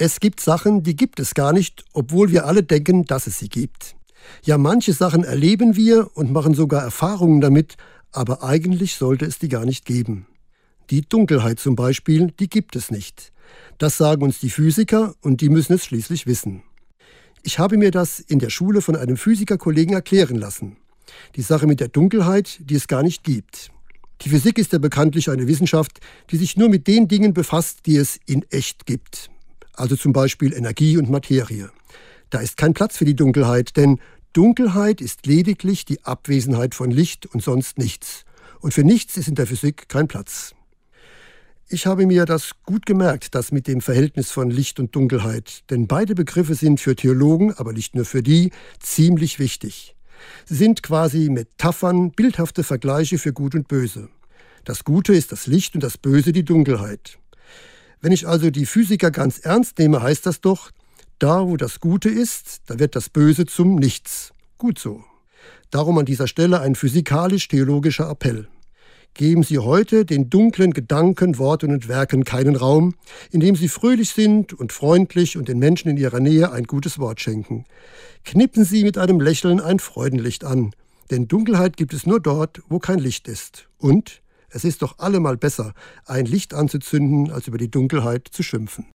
Es gibt Sachen, die gibt es gar nicht, obwohl wir alle denken, dass es sie gibt. Ja, manche Sachen erleben wir und machen sogar Erfahrungen damit, aber eigentlich sollte es die gar nicht geben. Die Dunkelheit zum Beispiel, die gibt es nicht. Das sagen uns die Physiker und die müssen es schließlich wissen. Ich habe mir das in der Schule von einem Physikerkollegen erklären lassen. Die Sache mit der Dunkelheit, die es gar nicht gibt. Die Physik ist ja bekanntlich eine Wissenschaft, die sich nur mit den Dingen befasst, die es in echt gibt. Also zum Beispiel Energie und Materie. Da ist kein Platz für die Dunkelheit, denn Dunkelheit ist lediglich die Abwesenheit von Licht und sonst nichts. Und für nichts ist in der Physik kein Platz. Ich habe mir das gut gemerkt, das mit dem Verhältnis von Licht und Dunkelheit, denn beide Begriffe sind für Theologen, aber nicht nur für die, ziemlich wichtig. Sie sind quasi Metaphern, bildhafte Vergleiche für Gut und Böse. Das Gute ist das Licht und das Böse die Dunkelheit. Wenn ich also die Physiker ganz ernst nehme, heißt das doch, da wo das Gute ist, da wird das Böse zum Nichts. Gut so. Darum an dieser Stelle ein physikalisch-theologischer Appell. Geben Sie heute den dunklen Gedanken, Worten und Werken keinen Raum, indem Sie fröhlich sind und freundlich und den Menschen in Ihrer Nähe ein gutes Wort schenken. Knippen Sie mit einem Lächeln ein Freudenlicht an, denn Dunkelheit gibt es nur dort, wo kein Licht ist. Und es ist doch allemal besser, ein Licht anzuzünden, als über die Dunkelheit zu schimpfen.